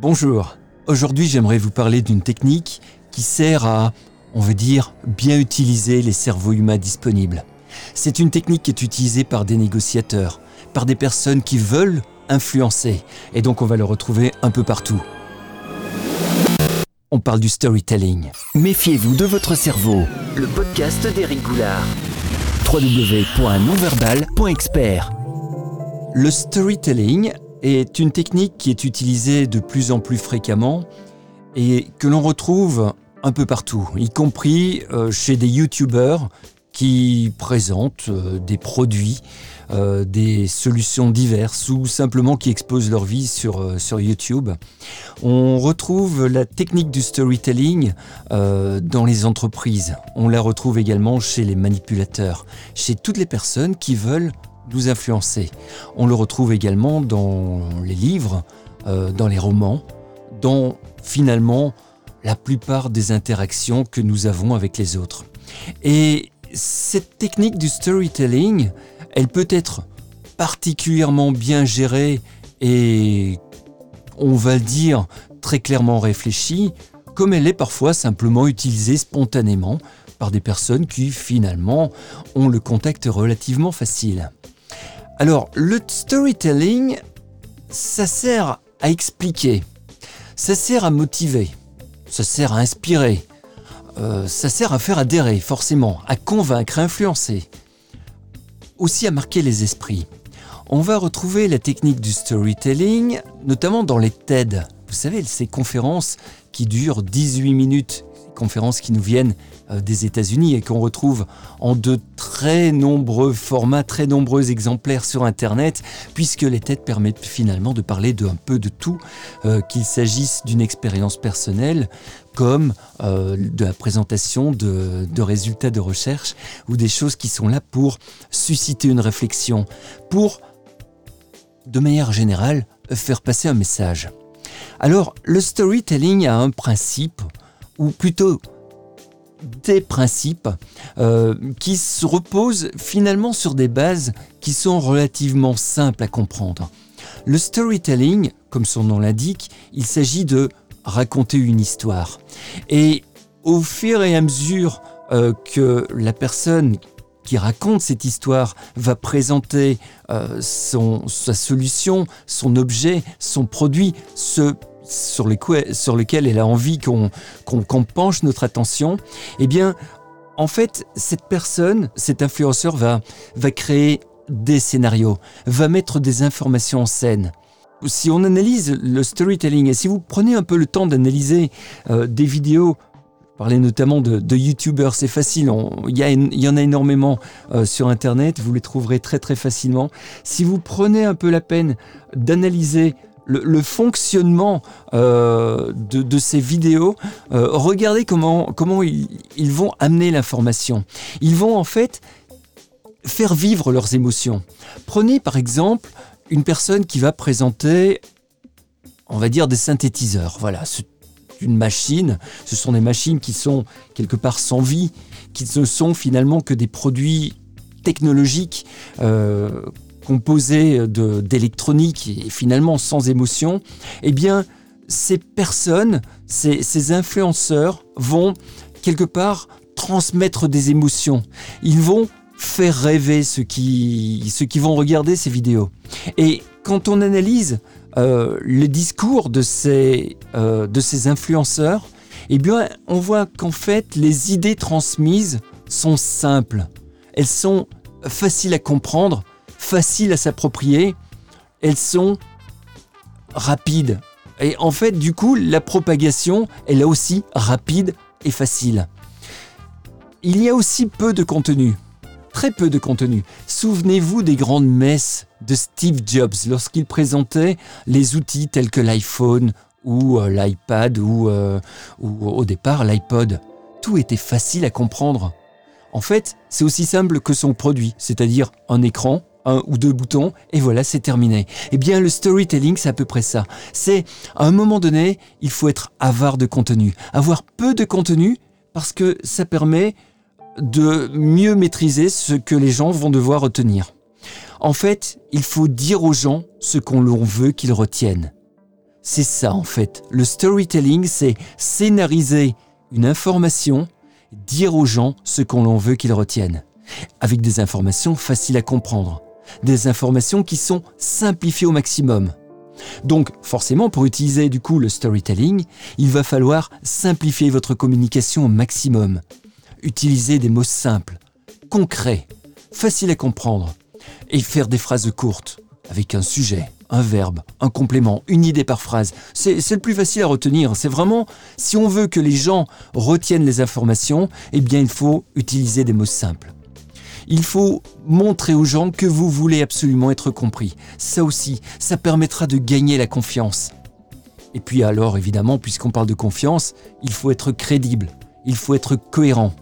Bonjour, aujourd'hui j'aimerais vous parler d'une technique qui sert à, on veut dire, bien utiliser les cerveaux humains disponibles. C'est une technique qui est utilisée par des négociateurs, par des personnes qui veulent influencer, et donc on va le retrouver un peu partout. On parle du storytelling. Méfiez-vous de votre cerveau. Le podcast d'Éric Goulard. www.nonverbal.expert Le storytelling est une technique qui est utilisée de plus en plus fréquemment et que l'on retrouve un peu partout, y compris euh, chez des youtubeurs qui présentent euh, des produits, euh, des solutions diverses ou simplement qui exposent leur vie sur, sur YouTube. On retrouve la technique du storytelling dans les entreprises. On la retrouve également chez les manipulateurs, chez toutes les personnes qui veulent nous influencer. On le retrouve également dans les livres, dans les romans, dans finalement la plupart des interactions que nous avons avec les autres. Et cette technique du storytelling, elle peut être particulièrement bien gérée et, on va le dire, très clairement réfléchie, comme elle est parfois simplement utilisée spontanément par des personnes qui finalement ont le contact relativement facile. Alors, le storytelling, ça sert à expliquer, ça sert à motiver, ça sert à inspirer, euh, ça sert à faire adhérer, forcément, à convaincre, à influencer, aussi à marquer les esprits. On va retrouver la technique du storytelling, notamment dans les TED. Vous savez, ces conférences qui durent 18 minutes conférences qui nous viennent euh, des États-Unis et qu'on retrouve en de très nombreux formats, très nombreux exemplaires sur Internet, puisque les têtes permettent finalement de parler de un peu de tout, euh, qu'il s'agisse d'une expérience personnelle, comme euh, de la présentation de, de, résultats de recherche ou des choses qui sont là pour susciter une réflexion, pour, de manière générale, faire passer un message. Alors, le storytelling a un principe ou plutôt des principes euh, qui se reposent finalement sur des bases qui sont relativement simples à comprendre. Le storytelling, comme son nom l'indique, il s'agit de raconter une histoire. Et au fur et à mesure euh, que la personne qui raconte cette histoire va présenter euh, sa solution, son objet, son produit, ce sur, les sur elle a envie qu'on penche notre attention, eh bien, en fait, cette personne, cet influenceur va, va créer des scénarios, va mettre des informations en scène. Si on analyse le storytelling et si vous prenez un peu le temps d'analyser euh, des vidéos parler notamment de, de youtubeurs, c'est facile, il y, y, en a énormément euh, sur internet, vous les trouverez très très facilement. Si vous prenez un peu la peine d'analyser le, fonctionnement euh, de, ces vidéos, euh, regardez comment, ils, vont amener l'information. Ils vont en fait faire vivre leurs émotions. Prenez par exemple une personne qui va présenter, on va dire, des synthétiseurs. Voilà, c'est une machine, ce sont des machines qui sont quelque part sans vie, qui ne sont finalement que des produits technologiques euh, composé d'électronique et finalement sans émotion, eh bien, ces personnes, ces, influenceurs vont quelque part transmettre des émotions. Ils vont faire rêver ceux qui, ceux qui vont regarder ces vidéos. Et quand on analyse euh, le discours de ces, euh, de ces influenceurs, eh bien, on voit qu'en fait, les idées transmises sont simples. Elles sont faciles à comprendre faciles à s'approprier, elles sont rapides. Et en fait, du coup, la propagation, elle est aussi rapide et facile. Il y a aussi peu de contenu, très peu de contenu. Souvenez-vous des grandes messes de Steve Jobs lorsqu'il présentait les outils tels que l'iPhone ou euh, l'iPad euh, ou au départ l'iPod. Tout était facile à comprendre. En fait, c'est aussi simple que son produit, c'est-à-dire un écran, un ou deux boutons et voilà, c'est terminé. Eh bien, le storytelling, c'est à peu près ça. C'est, à un moment donné, il faut être avare de contenu. Avoir peu de contenu parce que ça permet de mieux maîtriser ce que les gens vont devoir retenir. En fait, il faut dire aux gens ce qu'on veut qu'ils retiennent. C'est ça en fait. Le storytelling, c'est scénariser une information, dire aux gens ce qu'on veut qu'ils retiennent, avec des informations faciles à comprendre, des informations qui sont simplifiées au maximum. Donc forcément, pour utiliser du coup le storytelling, il va falloir simplifier votre communication au maximum. Utiliser des mots simples, concrets, faciles à comprendre, et faire des phrases courtes, avec un sujet, un verbe, un complément, une idée par phrase. C'est le plus facile à retenir. C'est vraiment, si on veut que les gens retiennent les informations, eh bien il faut utiliser des mots simples. Il faut montrer aux gens que vous voulez absolument être compris. Ça aussi, ça permettra de gagner la confiance. Et puis alors, évidemment, puisqu'on parle de confiance, il faut être crédible, il faut être cohérent.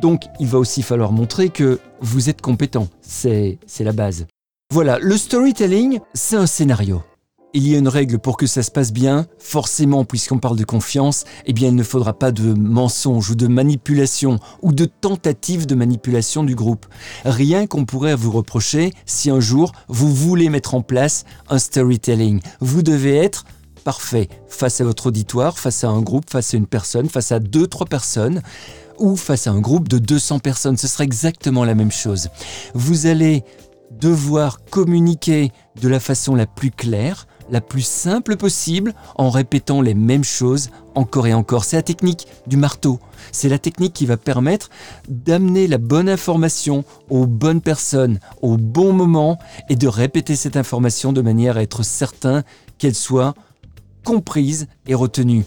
Donc, il va aussi falloir montrer que vous êtes compétent. C'est la base. Voilà, le storytelling, c'est un scénario. Il y a une règle pour que ça se passe bien. Forcément, puisqu'on parle de confiance, eh bien, il ne faudra pas de mensonges ou de manipulation ou de tentative de manipulation du groupe. Rien qu'on pourrait vous reprocher si un jour vous voulez mettre en place un storytelling. Vous devez être parfait face à votre auditoire, face à un groupe, face à une personne, face à deux, trois personnes ou face à un groupe de 200 personnes. Ce sera exactement la même chose. Vous allez devoir communiquer de la façon la plus claire, la plus simple possible en répétant les mêmes choses encore et encore. C'est la technique du marteau. C'est la technique qui va permettre d'amener la bonne information aux bonnes personnes au bon moment et de répéter cette information de manière à être certain qu'elle soit comprise et retenue.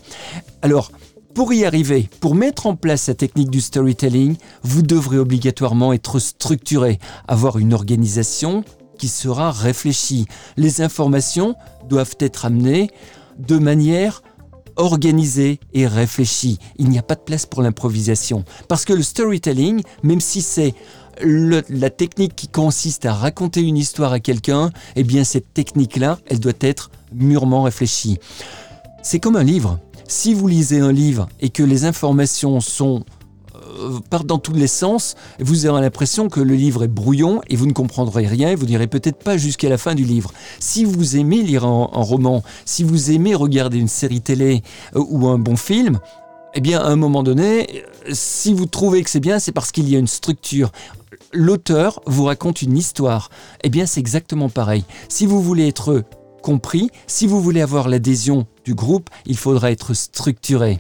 Alors, pour y arriver, pour mettre en place la technique du storytelling, vous devrez obligatoirement être structuré, avoir une organisation qui sera réfléchie. Les informations doivent être amenées de manière organisée et réfléchie. Il n'y a pas de place pour l'improvisation. Parce que le storytelling, même si c'est la technique qui consiste à raconter une histoire à quelqu'un, eh bien cette technique-là, elle doit être mûrement réfléchie. C'est comme un livre. Si vous lisez un livre et que les informations sont partent dans tous les sens, vous aurez l'impression que le livre est brouillon et vous ne comprendrez rien et vous n'irez peut-être pas jusqu'à la fin du livre. Si vous aimez lire un, roman, si vous aimez regarder une série télé euh, ou un bon film, eh bien, à un moment donné, si vous trouvez que c'est bien, c'est parce qu'il y a une structure. L'auteur vous raconte une histoire. Eh bien, c'est exactement pareil. Si vous voulez être compris. Si vous voulez avoir l'adhésion du groupe, il faudra être structuré.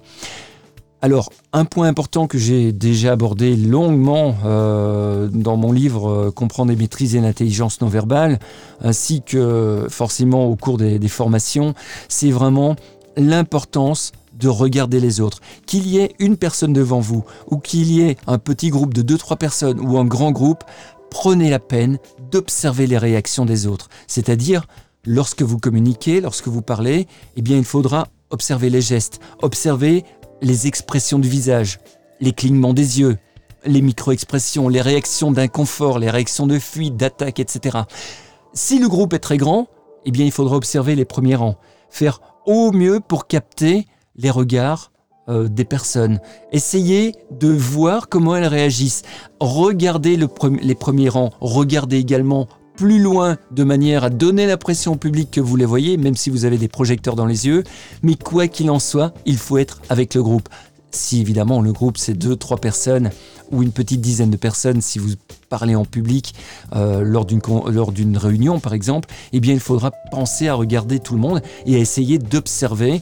Alors, un point important que j'ai déjà abordé longuement euh, dans mon livre euh, Comprendre et maîtriser l'intelligence non verbale, ainsi que forcément au cours des, des formations, c'est vraiment l'importance de regarder les autres. Qu'il y ait une personne devant vous, ou qu'il y ait un petit groupe de 2-3 personnes, ou un grand groupe, prenez la peine d'observer les réactions des autres. C'est-à-dire, lorsque vous communiquez, lorsque vous parlez, eh bien, il faudra observer les gestes, observer les expressions du visage, les clignements des yeux, les micro-expressions, les réactions d'inconfort, les réactions de fuite, d'attaque, etc. Si le groupe est très grand, eh bien, il faudra observer les premiers rangs, faire au mieux pour capter les regards euh, des personnes. Essayez de voir comment elles réagissent. Regardez les premiers rangs. Regardez également plus loin de manière à donner l'impression au public que vous les voyez, même si vous avez des projecteurs dans les yeux. Mais quoi qu'il en soit, il faut être avec le groupe. Si évidemment le groupe c'est deux, trois personnes ou une petite dizaine de personnes, si vous parlez en public euh, lors d'une réunion par exemple, eh bien il faudra penser à regarder tout le monde et à essayer d'observer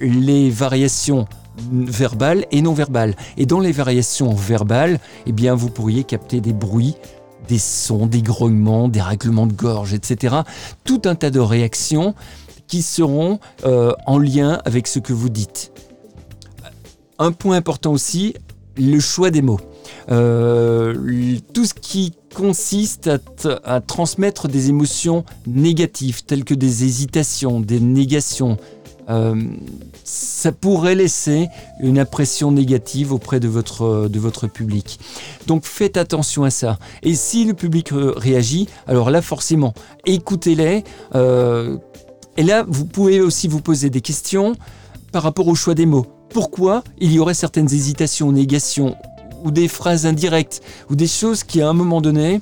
les variations verbales et non verbales. Et dans les variations verbales, eh bien vous pourriez capter des bruits des sons, des grognements, des règlements de gorge, etc. Tout un tas de réactions qui seront euh, en lien avec ce que vous dites. Un point important aussi, le choix des mots. Euh, tout ce qui consiste à transmettre des émotions négatives, telles que des hésitations, des négations, euh, ça pourrait laisser une impression négative auprès de votre, de votre public. Donc faites attention à ça. Et si le public réagit, alors là forcément, écoutez-les. Euh, et là, vous pouvez aussi vous poser des questions par rapport au choix des mots. Pourquoi il y aurait certaines hésitations, négations, ou des phrases indirectes, ou des choses qui à un moment donné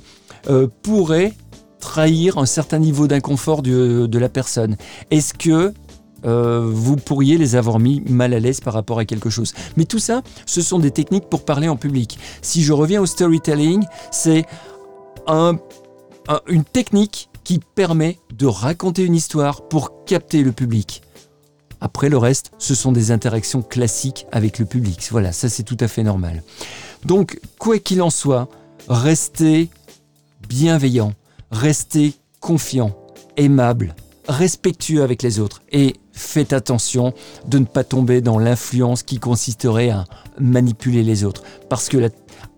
euh, pourraient trahir un certain niveau d'inconfort de, de la personne? Est-ce que euh, vous pourriez les avoir mis mal à l'aise par rapport à quelque chose. Mais tout ça, ce sont des techniques pour parler en public. Si je reviens au storytelling, c'est une technique qui permet de raconter une histoire pour capter le public. Après le reste, ce sont des interactions classiques avec le public. Voilà, ça c'est tout à fait normal. Donc, quoi qu'il en soit, restez bienveillant, restez confiant, aimable, respectueux avec les autres et faites attention de ne pas tomber dans l'influence qui consisterait à manipuler les autres. Parce que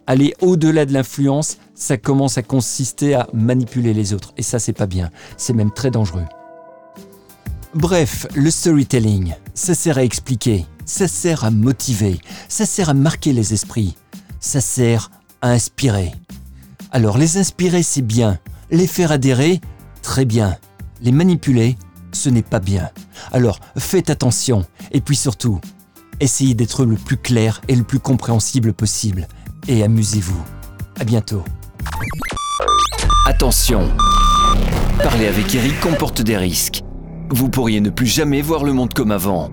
aller au-delà de l'influence, ça commence à consister à manipuler les autres. Et ça, c'est pas bien. C'est même très dangereux. Bref, le storytelling, ça sert à expliquer, ça sert à motiver, ça sert à marquer les esprits, ça sert à inspirer. Alors les inspirer, c'est bien. Les faire adhérer, très bien. Les manipuler, ce n'est pas bien. Alors faites attention et puis surtout, essayez d'être le plus clair et le plus compréhensible possible. Et amusez-vous. À bientôt. Attention. Parler avec Eric comporte des risques. Vous pourriez ne plus jamais voir le monde comme avant.